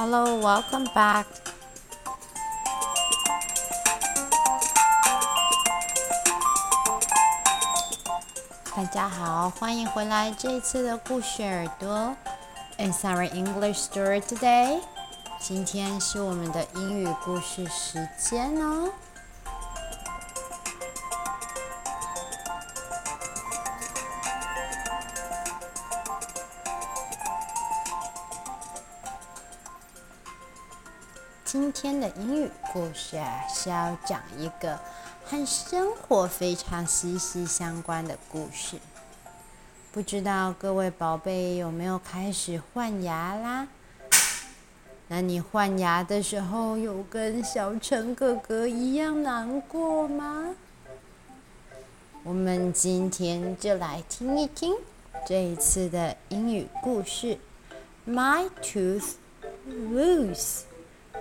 Hello, welcome back. 大家好，欢迎回来。这一次的故事耳朵，It's our English story today. 今天是我们的英语故事时间哦。 今天的英语故事啊，是要讲一个和生活非常息息相关的故事。不知道各位宝贝有没有开始换牙啦？那你换牙的时候有跟小陈哥哥一样难过吗？我们今天就来听一听这一次的英语故事：My tooth loose。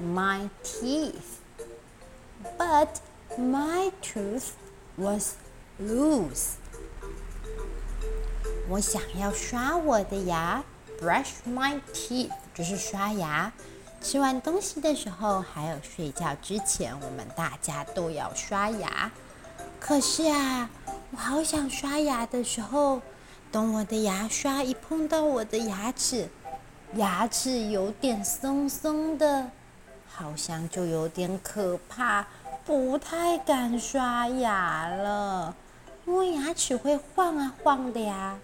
my teeth, but my tooth was loose. 我想要刷我的牙，brush my teeth 就是刷牙。吃完东西的时候，还有睡觉之前，我们大家都要刷牙。可是啊，我好想刷牙的时候，等我的牙刷一碰到我的牙齿，牙齿有点松松的。好像就有点可怕，不太敢刷牙了，因为牙齿会晃啊晃的呀。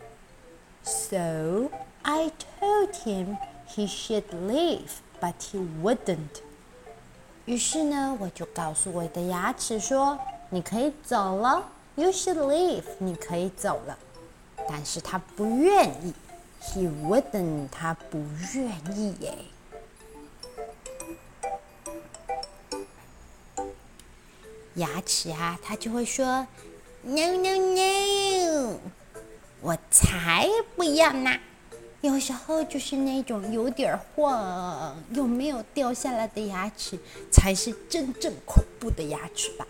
So I told him he should leave, but he wouldn't. 于是呢，我就告诉我的牙齿说：“你可以走了，You should leave，你可以走了。”但是他不愿意，He wouldn't，他不愿意耶。牙齿啊，他就会说：“No no no，我才不要呢！有时候就是那种有点晃又没有掉下来的牙齿，才是真正恐怖的牙齿吧。”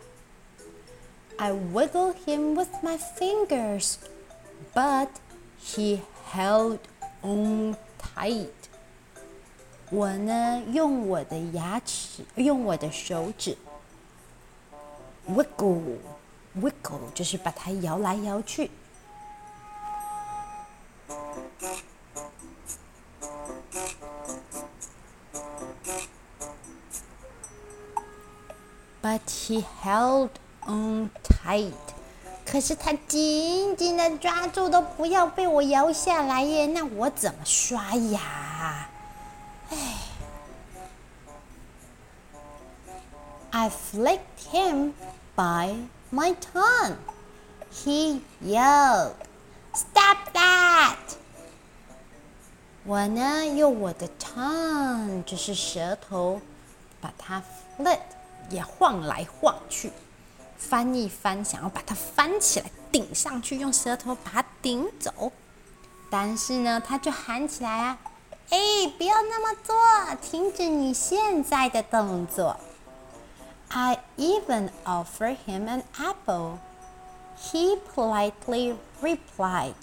I wiggle him with my fingers, but he held on tight. 我呢，用我的牙齿，用我的手指。Wiggle, wiggle，就是把它摇来摇去。But he held on tight，可是他紧紧的抓住，都不要被我摇下来耶。那我怎么刷牙？，I flicked him。By my tongue. He yelled, "Stop that!" 我呢，用我的 tongue，就是舌头，把它 flit 也晃来晃去，翻一翻，想要把它翻起来，顶上去，用舌头把它顶走。但是呢，他就喊起来啊：“哎，不要那么做，停止你现在的动作。” I even offered him an apple. He politely replied,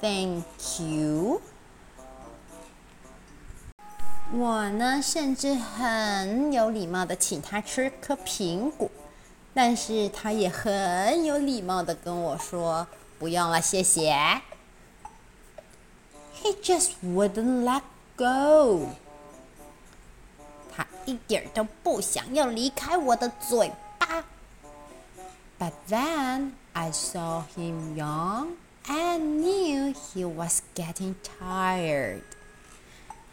"Thank you." 我呢，甚至很有礼貌的请他吃颗苹果，但是他也很有礼貌的跟我说：“不用了，谢谢。” He just wouldn't let go. 一点都不想要离开我的嘴巴。But then I saw him yawn and knew he was getting tired.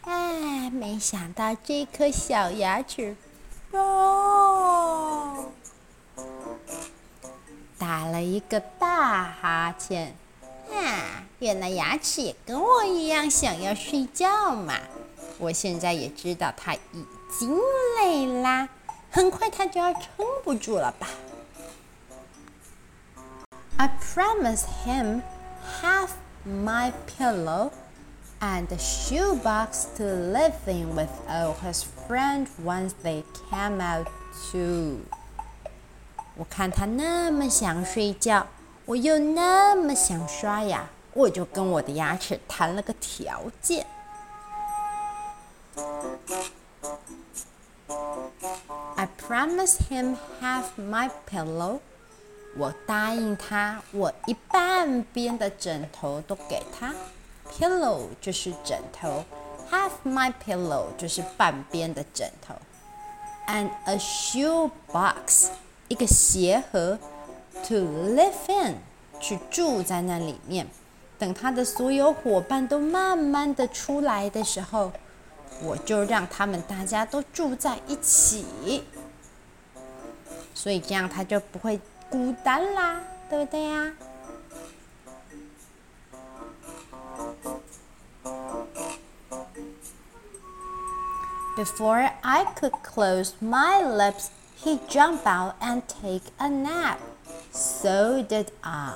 哎，没想到这颗小牙齿，哦，打了一个大哈欠。啊，原来牙齿也跟我一样想要睡觉嘛。我现在也知道他已经累啦，很快他就要撑不住了吧。I promise him half my pillow and shoebox to live in with all his friends once they came out too. 我看他那么想睡觉，我又那么想刷牙，我就跟我的牙齿谈了个条件。I promise him half my pillow. 我答应他，我一半边的枕头都给他。Pillow 就是枕头，half my pillow 就是半边的枕头，and a shoe box 一个鞋盒，to live in 去住在那里面。等他的所有伙伴都慢慢的出来的时候，我就让他们大家都住在一起，所以这样他就不会孤单啦，对不对呀？Before I could close my lips, he jumped out and take a nap. So did I.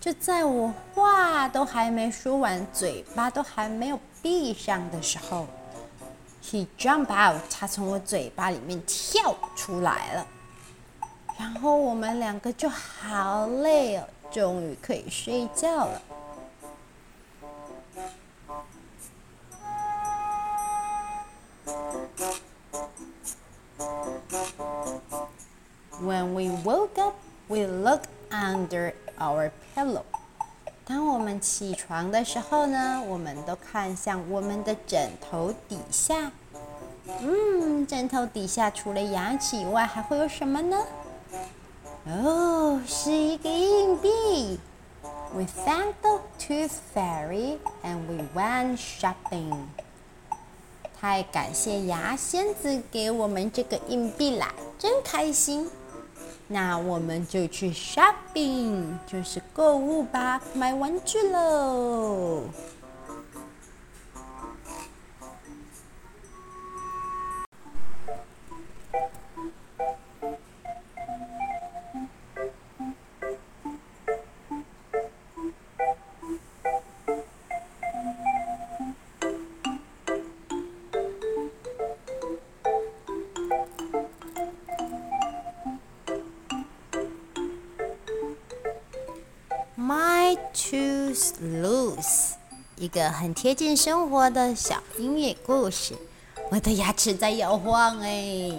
就在我话都还没说完，嘴巴都还没有闭上的时候，he jumped out，他从我嘴巴里面跳出来了。然后我们两个就好累哦，终于可以睡觉了。When we woke up, we looked under our pillow. 当我们起床的时候呢，我们都看向我们的枕头底下。嗯，枕头底下除了牙齿以外，还会有什么呢？哦，是一个硬币。We thanked the tooth fairy and we went shopping. 太感谢牙仙子给我们这个硬币啦，真开心。那我们就去 shopping，就是购物吧，买玩具喽。Loose，一个很贴近生活的小音乐故事。我的牙齿在摇晃哎。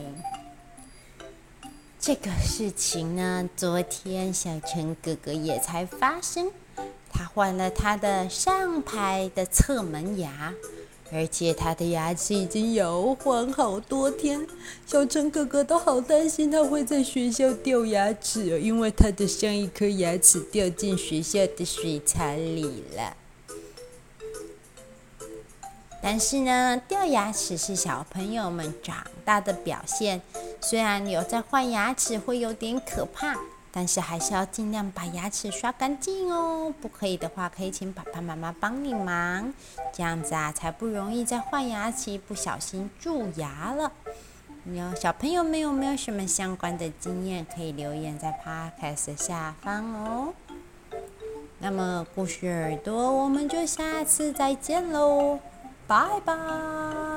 这个事情呢，昨天小陈哥哥也才发生。他换了他的上排的侧门牙。而且他的牙齿已经摇晃好多天，小陈哥哥都好担心他会在学校掉牙齿，因为他的上一颗牙齿掉进学校的水槽里了。但是呢，掉牙齿是小朋友们长大的表现，虽然有在换牙齿会有点可怕。但是还是要尽量把牙齿刷干净哦，不可以的话，可以请爸爸妈妈帮你忙，这样子啊，才不容易再换牙齿不小心蛀牙了。有小朋友们有没有什么相关的经验，可以留言在 Podcast 下方哦。那么故事耳朵，我们就下次再见喽，拜拜。